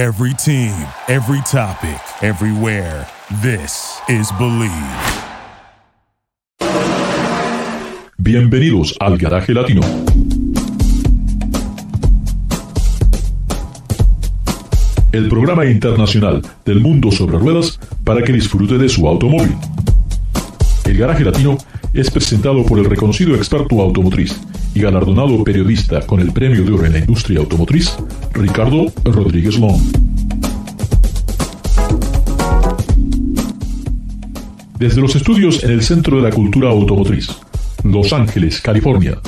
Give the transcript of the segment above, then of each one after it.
Every team, every topic, everywhere. This is Believe. Bienvenidos al Garaje Latino. El programa internacional del mundo sobre ruedas para que disfrute de su automóvil. El Garaje Latino es presentado por el reconocido experto automotriz y galardonado periodista con el Premio de Oro en la Industria Automotriz, Ricardo Rodríguez Long. Desde los estudios en el Centro de la Cultura Automotriz, Los Ángeles, California,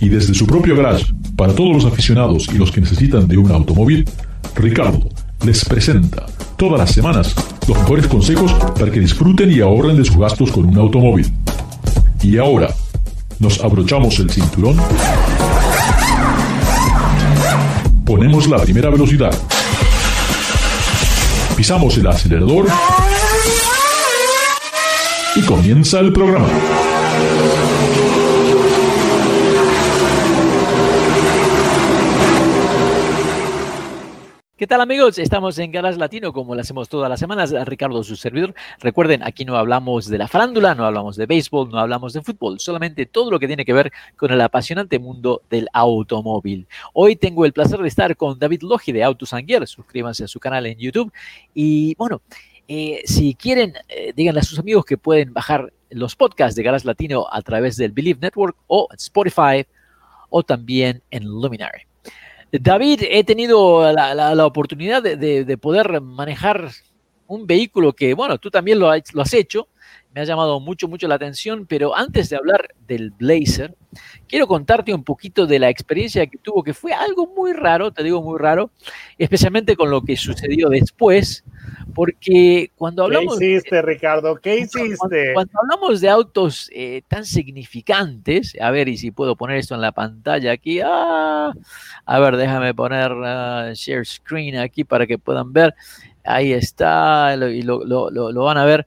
y desde su propio garage para todos los aficionados y los que necesitan de un automóvil, Ricardo les presenta todas las semanas los mejores consejos para que disfruten y ahorren de sus gastos con un automóvil. Y ahora, nos abrochamos el cinturón, ponemos la primera velocidad, pisamos el acelerador. Y comienza el programa. ¿Qué tal amigos? Estamos en Galas Latino como lo hacemos todas las semanas. Ricardo, su servidor. Recuerden, aquí no hablamos de la farándula, no hablamos de béisbol, no hablamos de fútbol, solamente todo lo que tiene que ver con el apasionante mundo del automóvil. Hoy tengo el placer de estar con David Logi de Autos Gear. Suscríbanse a su canal en YouTube. Y bueno, eh, si quieren, eh, díganle a sus amigos que pueden bajar los podcasts de Galas Latino a través del Believe Network o Spotify o también en Luminary. David, he tenido la, oportunidad de, poder manejar un vehículo que, bueno, tú también lo, has hecho, me ha llamado mucho, mucho la atención, pero antes de hablar del Blazer, quiero contarte un poquito de la experiencia que tuvo, que fue algo muy raro, te digo muy raro, especialmente con lo que sucedió después, porque cuando hablamos... ¿Qué hiciste, Ricardo? ¿Qué hiciste? Cuando, hablamos de autos eh, tan significantes, a ver, y si puedo poner esto en la pantalla aquí, ah, a ver, déjame poner ah, share screen aquí para que puedan ver, ahí está, y lo, van a ver.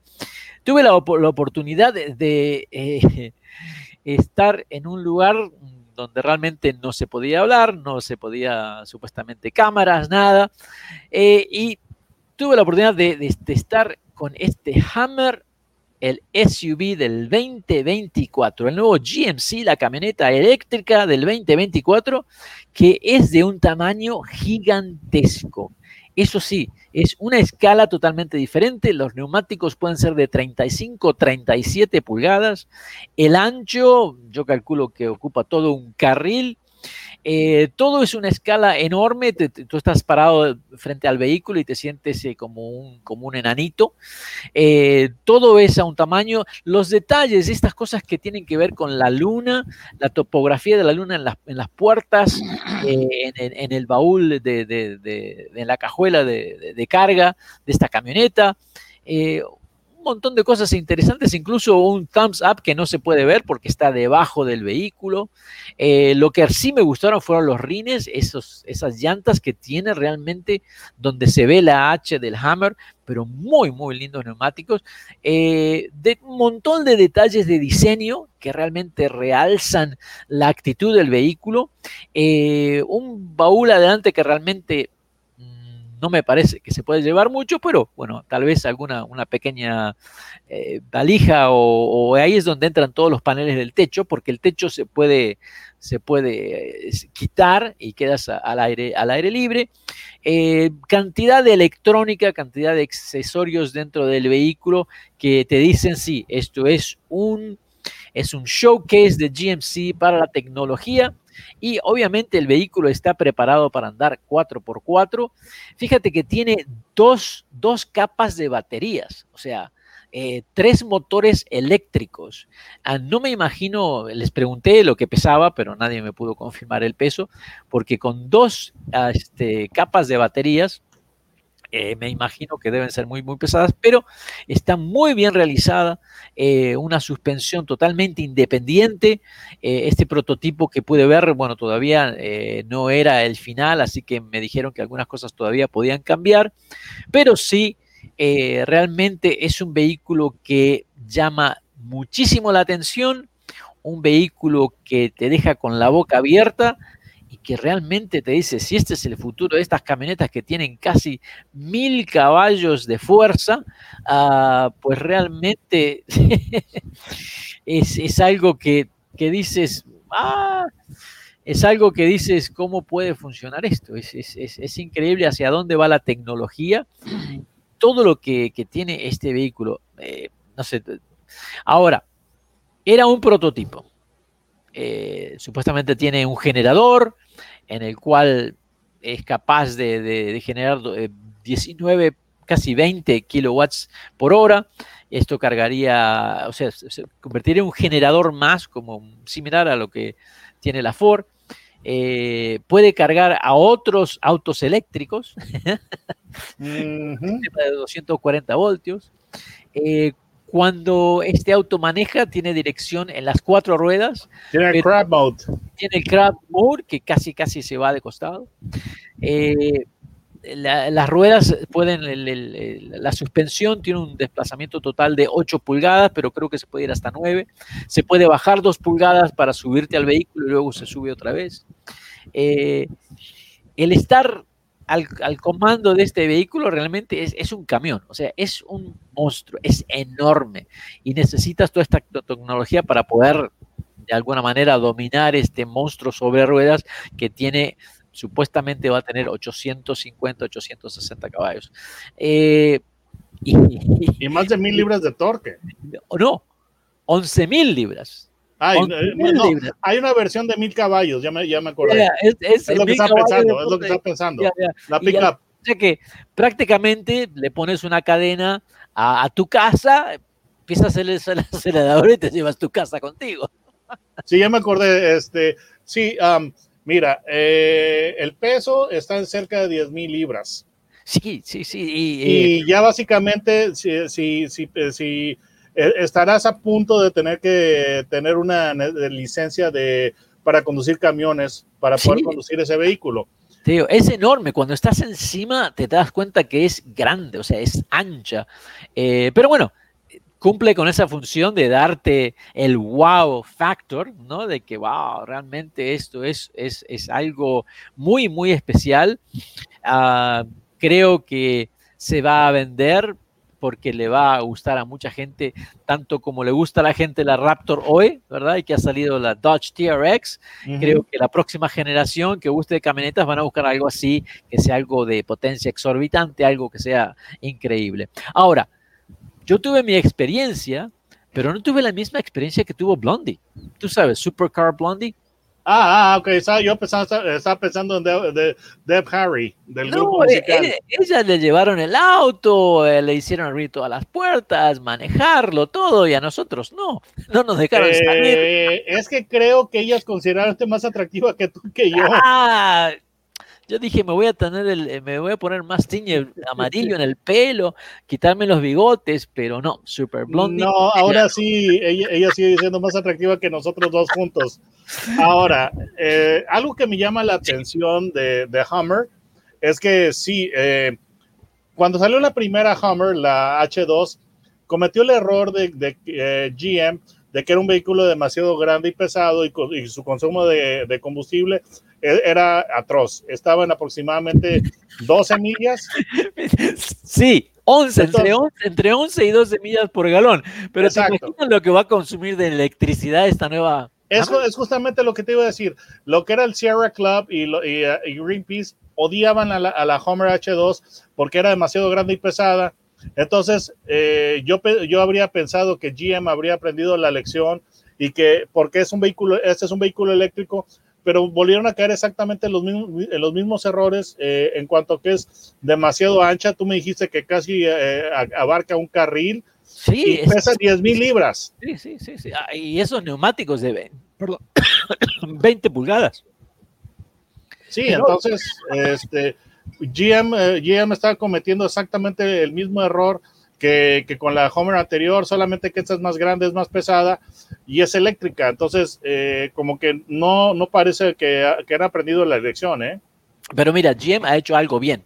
Tuve la, oportunidad de, eh, estar en un lugar donde realmente no se podía hablar, no se podía supuestamente cámaras, nada. Eh, y tuve la oportunidad de, estar con este Hammer, el SUV del 2024, el nuevo GMC, la camioneta eléctrica del 2024, que es de un tamaño gigantesco. Eso sí, es una escala totalmente diferente. Los neumáticos pueden ser de 35, 37 pulgadas. El ancho, yo calculo que ocupa todo un carril eh, todo es una escala enorme, tú estás parado frente al vehículo y te sientes eh, como, un, como un enanito. Eh, todo es a un tamaño. Los detalles, estas cosas que tienen que ver con la luna, la topografía de la luna en las, en las puertas, en, el baúl, de, en la cajuela de, carga de esta camioneta montón de cosas interesantes, incluso un thumbs up que no se puede ver porque está debajo del vehículo. Eh, lo que sí me gustaron fueron los rines, esos, esas llantas que tiene realmente donde se ve la H del Hammer, pero muy, muy lindos neumáticos. Eh, un montón de detalles de diseño que realmente realzan la actitud del vehículo. Eh, un baúl adelante que realmente no me parece que se puede llevar mucho, pero bueno, tal vez alguna una pequeña eh, valija o, ahí es donde entran todos los paneles del techo, porque el techo se puede, se puede eh, quitar y quedas al aire, al aire libre. Eh, cantidad de electrónica, cantidad de accesorios dentro del vehículo que te dicen, sí, esto es un, es un showcase de GMC para la tecnología y obviamente el vehículo está preparado para andar 4x4. Fíjate que tiene dos, capas de baterías, o sea, eh, tres motores eléctricos. Ah, no me imagino, les pregunté lo que pesaba, pero nadie me pudo confirmar el peso, porque con dos ah, este, capas de baterías, eh, me imagino que deben ser muy, muy pesadas, pero está muy bien realizada, eh, una suspensión totalmente independiente. Eh, este prototipo que pude ver, bueno, todavía no era el final, así que me dijeron que algunas cosas todavía podían cambiar, pero sí, realmente es un vehículo que llama muchísimo la atención, un vehículo que te deja con la boca abierta y que realmente te dice si este es el futuro de estas camionetas que tienen casi mil caballos de fuerza, ah, pues realmente es, algo que, dices, ah, es algo que dices, ¿cómo puede funcionar esto? Es, increíble hacia dónde va la tecnología, todo lo que, tiene este vehículo. Eh, no sé, ahora, era un prototipo. Eh, supuestamente tiene un generador, en el cual es capaz de, generar 19, eh, casi 20 kilowatts por hora. Esto cargaría, o sea, se convertiría en un generador más, como similar a lo que tiene la Ford. Eh, puede cargar a otros autos eléctricos de 240 voltios. Eh, cuando este auto maneja, tiene dirección en las cuatro ruedas. Tiene el crab mode. Tiene el crab mode, que casi casi se va de costado. Eh, las ruedas pueden, la suspensión tiene un desplazamiento total de 8 pulgadas, pero creo que se puede ir hasta 9. Se puede bajar 2 pulgadas para subirte al vehículo y luego se sube otra vez. Eh, el estar al, comando de este vehículo realmente es, un camión, o sea, es un monstruo, es enorme y necesitas toda esta tecnología para poder de alguna manera dominar este monstruo sobre ruedas que tiene supuestamente va a tener 850, 860 caballos. Eh, y, más de mil libras de torque. No, 11 mil libras. Hay una versión de mil caballos, ya me, ya me acordé. es, lo que está pensando, es lo que está pensando. la pickup. O sea que prácticamente le pones una cadena a, tu casa, pisas el, acelerador y te llevas tu casa contigo. Sí, ya me acordé. Este, sí, mira, eh, el peso está en cerca de 10 mil libras. Sí, sí, sí. Y, eh, ya básicamente, si, si, si, si eh, estarás a punto de tener que tener una licencia de, para conducir camiones, para poder conducir ese vehículo. Tío, es enorme. Cuando estás encima te das cuenta que es grande, o sea, es ancha. Eh, pero bueno, cumple con esa función de darte el wow factor, ¿no? De que, wow, realmente esto es, es, es algo muy, muy especial. Ah, creo que se va a vender porque le va a gustar a mucha gente, tanto como le gusta a la gente la Raptor hoy, ¿verdad? Y que ha salido la Dodge TRX. Creo que la próxima generación que guste de camionetas van a buscar algo así, que sea algo de potencia exorbitante, algo que sea increíble. Ahora, yo tuve mi experiencia, pero no tuve la misma experiencia que tuvo Blondie. Tú sabes, Supercar Blondie. Ah, ah, ok, yo estaba pensando en Deb, Harry, del grupo eh, musical. Eh, ella, le llevaron el auto, eh, le hicieron abrir todas las puertas, manejarlo, todo, y a nosotros no, no nos dejaron salir. Es que creo que ellas consideraron más atractiva que tú que yo. Ah, yo dije, me voy a tener el, me voy a poner más tiñe amarillo en el pelo, quitarme los bigotes, pero no, Super Blondie. No, ahora sí, ella, ella sigue siendo más atractiva que nosotros dos juntos. Ahora, eh, algo que me llama la atención de, de Hummer es que sí, eh, cuando salió la primera Hummer, la H2, cometió el error de, de eh, GM de que era un vehículo demasiado grande y pesado y, su consumo de, de, combustible era atroz. Estaban aproximadamente 12 millas. Sí, 11, entre, 11, entre 11 y 12 millas por galón. Pero ¿te imaginas lo que va a consumir de electricidad esta nueva eso es justamente lo que te iba a decir. Lo que era el Sierra Club y, eh, Greenpeace odiaban a la, Homer H2 porque era demasiado grande y pesada. Entonces, eh, yo, yo habría pensado que GM habría aprendido la lección y que, porque es un vehículo, este es un vehículo eléctrico, pero volvieron a caer exactamente en los mismos, los mismos errores eh, en cuanto que es demasiado ancha. Tú me dijiste que casi abarca un carril Sí, y pesa 10 mil libras. Sí, sí, sí, sí. Ah, y esos neumáticos de perdón, 20 pulgadas. Sí, entonces, este, GM, eh, GM está cometiendo exactamente el mismo error que, que, con la Homer anterior, solamente que esta es más grande, es más pesada y es eléctrica. Entonces, eh, como que no, no parece que, que han aprendido la lección, ¿eh? Pero mira, GM ha hecho algo bien,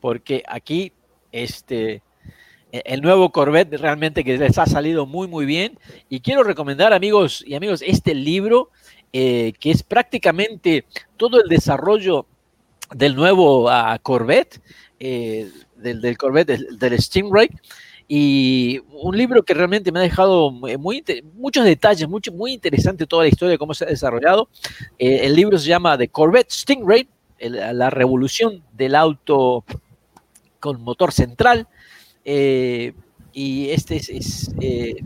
porque aquí, este, e-, el nuevo Corvette realmente que les ha salido muy muy bien y quiero recomendar amigos y amigos este libro que es prácticamente todo el desarrollo del nuevo uh, Corvette, del, del, Corvette, del, del Stingray, y un libro que realmente me ha dejado muy, muchos detalles, mucho, muy interesante toda la historia de cómo se ha desarrollado. Eh, el libro se llama The Corvette Stingray, la revolución del auto con motor central. Eh, y este es, eh,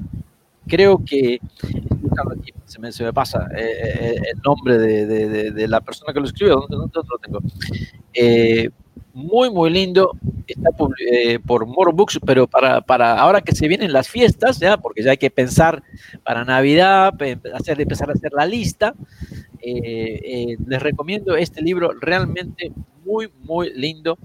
creo que, se me, se me pasa el nombre de, de, de, la persona que lo escribió, ¿dónde, dónde lo tengo? Muy, muy lindo. Está eh, por More Books, pero para, para, ahora que se vienen las fiestas, ya, porque ya hay que pensar para Navidad, hacer, empezar a hacer la lista. Eh, eh, les recomiendo este libro, realmente muy, muy lindo.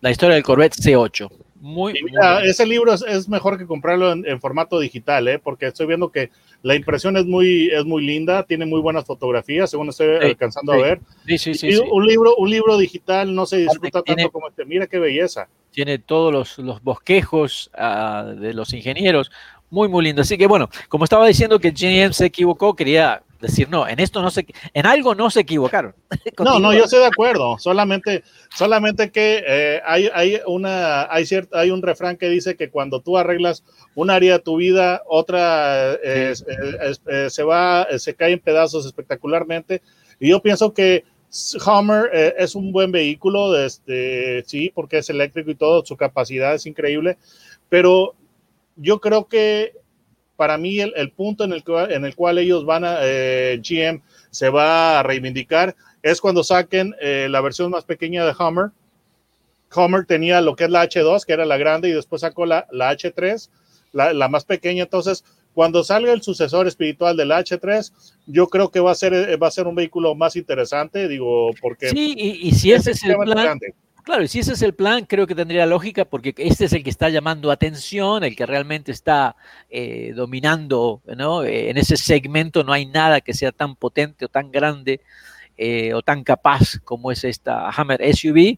la historia del Corvette C8. Muy, mira, ese libro es, mejor que comprarlo en, formato digital, ¿eh? porque estoy viendo que la impresión es muy, es muy linda, tiene muy buenas fotografías, según estoy alcanzando a ver. Sí, sí, sí, y Un, libro, un libro digital no se disfruta tanto como este. Mira qué belleza. Tiene todos los, los bosquejos uh, de los ingenieros, muy, muy lindo. Así que bueno, como estaba diciendo que GM se equivocó, quería decir, no, en esto no se, en algo no se equivocaron. no, no, yo estoy de acuerdo. Solamente, solamente que eh, hay, hay una, hay cierto, hay un refrán que dice que cuando tú arreglas un área de tu vida, otra eh, eh, se va, se cae en pedazos espectacularmente. Y yo pienso que Hummer es un buen vehículo, este, sí, porque es eléctrico y todo, su capacidad es increíble, pero yo creo que para mí el, punto en el, en el, cual ellos van a, eh, GM se va a reivindicar es cuando saquen eh, la versión más pequeña de Hummer. Hummer tenía lo que es la H2, que era la grande, y después sacó la, la H3, la, la, más pequeña. Entonces, cuando salga el sucesor espiritual del H3, yo creo que va a ser, eh, va a ser un vehículo más interesante, digo, porque... Sí, y, y si ese es el plan, grande. Claro, y si ese es el plan, creo que tendría lógica porque este es el que está llamando atención, el que realmente está eh, dominando, ¿no? Eh, en ese segmento no hay nada que sea tan potente o tan grande eh, o tan capaz como es esta Hammer SUV.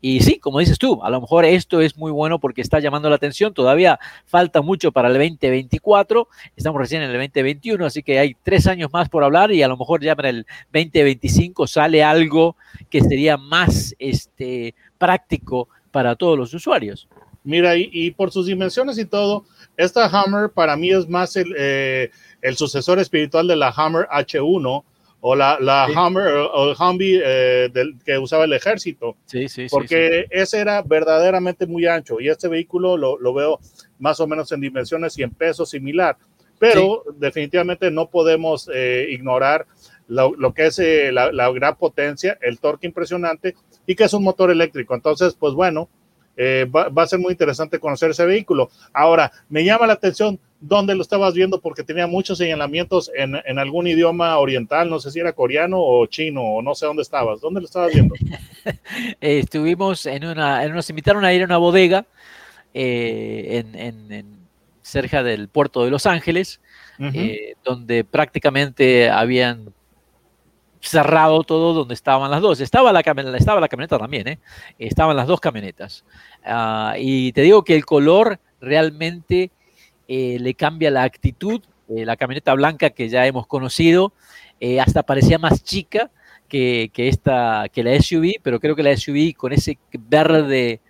Y sí, como dices tú, a lo mejor esto es muy bueno porque está llamando la atención. Todavía falta mucho para el 2024. Estamos recién en el 2021, así que hay tres años más por hablar y a lo mejor ya para el 2025 sale algo que sería más este, práctico para todos los usuarios. Mira, y, por sus dimensiones y todo, esta Hammer para mí es más el, eh, el sucesor espiritual de la Hammer H1 o la, la Hummer o el Humvee eh, del, que usaba el ejército. Sí, sí, Porque ese era verdaderamente muy ancho y este vehículo lo, lo, veo más o menos en dimensiones y en peso similar. Pero definitivamente no podemos eh, ignorar lo, lo, que es eh, la, la, gran potencia, el torque impresionante y que es un motor eléctrico. Entonces, pues bueno, eh, va, va, a ser muy interesante conocer ese vehículo. Ahora, me llama la atención dónde lo estabas viendo porque tenía muchos señalamientos en, en, algún idioma oriental, no sé si era coreano o chino o no sé dónde estabas. ¿Dónde lo estabas viendo? eh, estuvimos en una, nos invitaron a ir a una bodega eh, en, en, en, cerca del puerto de Los Ángeles, uh -huh. donde prácticamente habían cerrado todo donde estaban las dos. Estaba la, estaba la camioneta también, ¿eh? estaban las dos camionetas. Uh, y te digo que el color realmente eh, le cambia la actitud. Eh, la camioneta blanca que ya hemos conocido eh, hasta parecía más chica que, que, esta, que la SUV, pero creo que la SUV con ese verde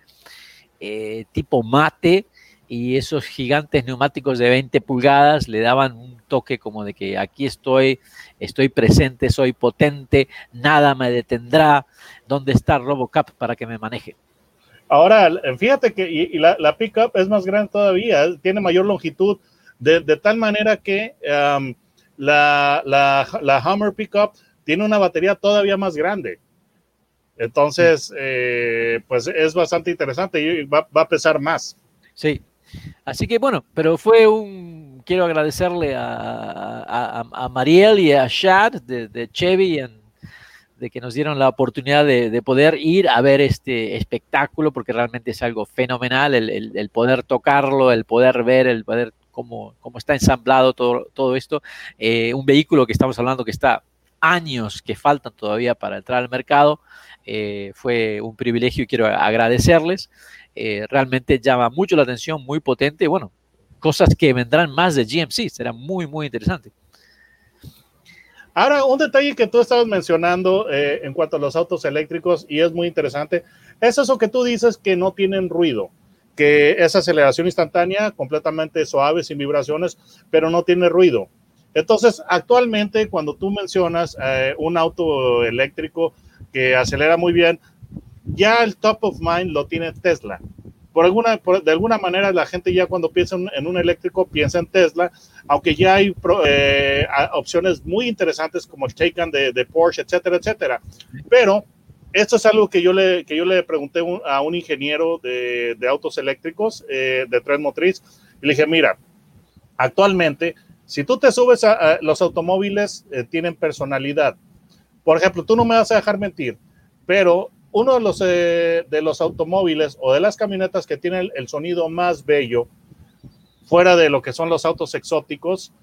tipo mate y esos gigantes neumáticos de 20 pulgadas le daban un toque como de que aquí estoy, estoy presente, soy potente, nada me detendrá, ¿dónde está Robocop para que me maneje? Ahora, fíjate que y, y la, la, pickup es más grande todavía, tiene mayor longitud, de, de tal manera que um, la, la, la, Hummer pickup tiene una batería todavía más grande. Entonces, eh, pues es bastante interesante y va, va, a pesar más. Sí, así que bueno, pero fue un, quiero agradecerle a, a, Mariel y a Shad de, Chevy de que nos dieron la oportunidad de, de, poder ir a ver este espectáculo, porque realmente es algo fenomenal, el poder tocarlo, el poder ver, el poder cómo, cómo está ensamblado todo, todo esto. Eh, un vehículo que estamos hablando que está años que faltan todavía para entrar al mercado. Eh, fue un privilegio y quiero agradecerles. Eh, realmente llama mucho la atención, muy potente. Bueno, cosas que vendrán más de GMC, será muy, muy interesante. Ahora, un detalle que tú estabas mencionando eh, en cuanto a los autos eléctricos, y es muy interesante, es eso que tú dices que no tienen ruido, que es aceleración instantánea, completamente suave, sin vibraciones, pero no tiene ruido. Entonces, actualmente, cuando tú mencionas eh, un auto eléctrico que acelera muy bien, ya el top of mind lo tiene Tesla. Por alguna, de alguna manera, la gente ya cuando piensa en un eléctrico piensa en Tesla, aunque ya hay eh, opciones muy interesantes como el Taycan de, Porsche, etcétera, etcétera. Pero esto es algo que yo le, que yo le pregunté a un ingeniero de, de autos eléctricos eh, de tren motriz y le dije, mira, actualmente, si tú te subes a, los automóviles, eh, tienen personalidad. Por ejemplo, tú no me vas a dejar mentir, pero uno de los, eh, de los automóviles o de las camionetas que tiene el, sonido más bello, fuera de lo que son los autos exóticos,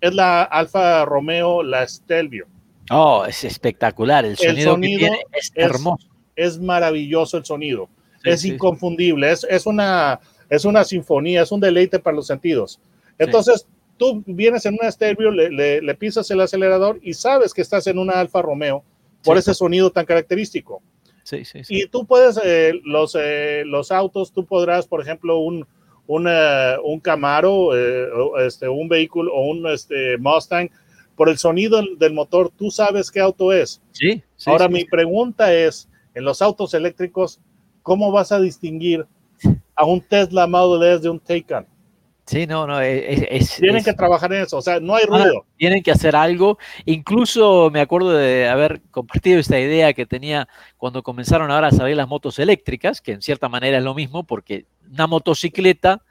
es la Alfa Romeo, la Stelvio. Oh, es espectacular. El sonido, es, hermoso. Es maravilloso el sonido. es inconfundible. Es, es, una, es una sinfonía, es un deleite para los sentidos. Entonces, tú vienes en una Stelvio, le, le, pisas el acelerador y sabes que estás en una Alfa Romeo por ese sonido tan característico. Sí, sí, Y tú puedes, eh, los, eh, los autos, tú podrás, por ejemplo, un, un, eh, un Camaro, este, un vehículo o un este, Mustang, por el sonido del motor, tú sabes qué auto es. Sí. Ahora, mi pregunta es, en los autos eléctricos, ¿cómo vas a distinguir a un Tesla Model S de un Taycan? Sí, no, no, es, tienen que trabajar en eso, o sea, no hay ruido. tienen que hacer algo. Incluso me acuerdo de haber compartido esta idea que tenía cuando comenzaron ahora a salir las motos eléctricas, que en cierta manera es lo mismo, porque una motocicleta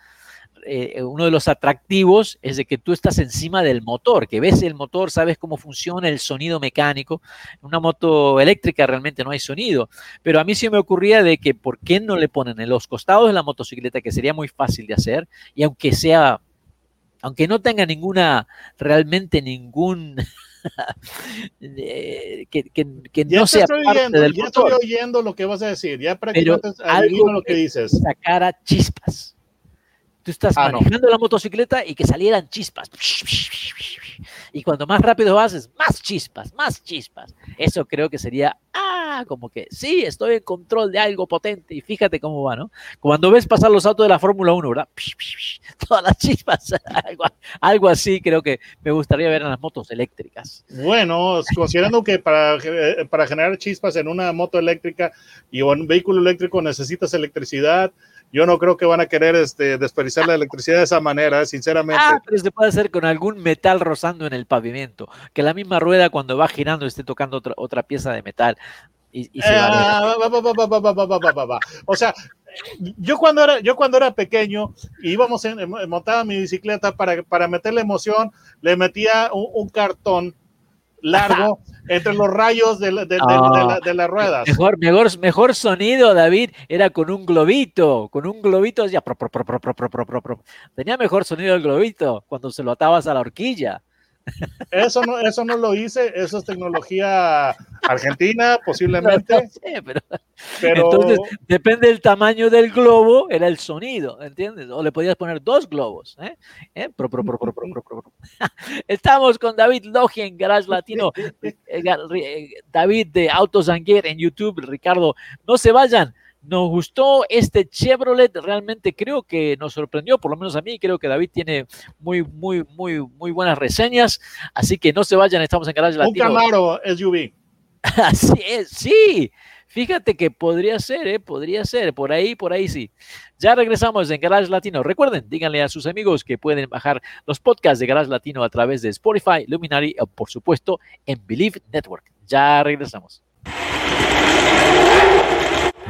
eh, uno de los atractivos es de que tú estás encima del motor, que ves el motor, sabes cómo funciona el sonido mecánico. En una moto eléctrica realmente no hay sonido, pero a mí sí me ocurría de que por qué no le ponen en los costados de la motocicleta, que sería muy fácil de hacer, y aunque sea, aunque no tenga ninguna, realmente ningún... que, que, no sea parte del ya estoy oyendo lo que vas a decir, ya prácticamente algo lo que dices. Sacara chispas. Tú estás ah, manejando la motocicleta y que salieran chispas. Y cuando más rápido haces, más chispas, más chispas. Eso creo que sería, ah, como que sí, estoy en control de algo potente. Y fíjate cómo va, ¿no? Cuando ves pasar los autos de la Fórmula 1, ¿verdad? Todas las chispas, algo, así creo que me gustaría ver en las motos eléctricas. Bueno, considerando que para, eh, para generar chispas en una moto eléctrica y un vehículo eléctrico necesitas electricidad, yo no creo que van a querer este, desperdiciar la electricidad de esa manera, sinceramente. Ah, pero se puede hacer con algún metal rozando en el pavimento, que la misma rueda cuando va girando esté tocando otra, otra pieza de metal. Y, o sea, yo cuando era, yo cuando era pequeño, íbamos en, montaba mi bicicleta para, para meterle emoción, le metía un cartón largo entre los rayos de, de, de, las ruedas. Mejor, mejor, mejor sonido, David, era con un globito, con un globito, ya, tenía mejor sonido el globito cuando se lo atabas a la horquilla. Eso no, eso no lo hice, eso es tecnología argentina, posiblemente. pero, Entonces, depende del tamaño del globo, era el sonido, ¿entiendes? O le podías poner dos globos. ¿eh? ¿Eh? Estamos con David Logia en Garage Latino, eh, David de Autos Anguer en YouTube, Ricardo, no se vayan. Nos gustó este Chevrolet, realmente creo que nos sorprendió, por lo menos a mí, creo que David tiene muy, muy, muy, muy buenas reseñas, así que no se vayan, estamos en Garage Latino. Un Camaro SUV. Así es, sí. Fíjate que podría ser, ¿eh? podría ser, por ahí, por ahí sí. Ya regresamos en Garage Latino. Recuerden, díganle a sus amigos que pueden bajar los podcasts de Garage Latino a través de Spotify, Luminary o, por supuesto, en Believe Network. Ya regresamos.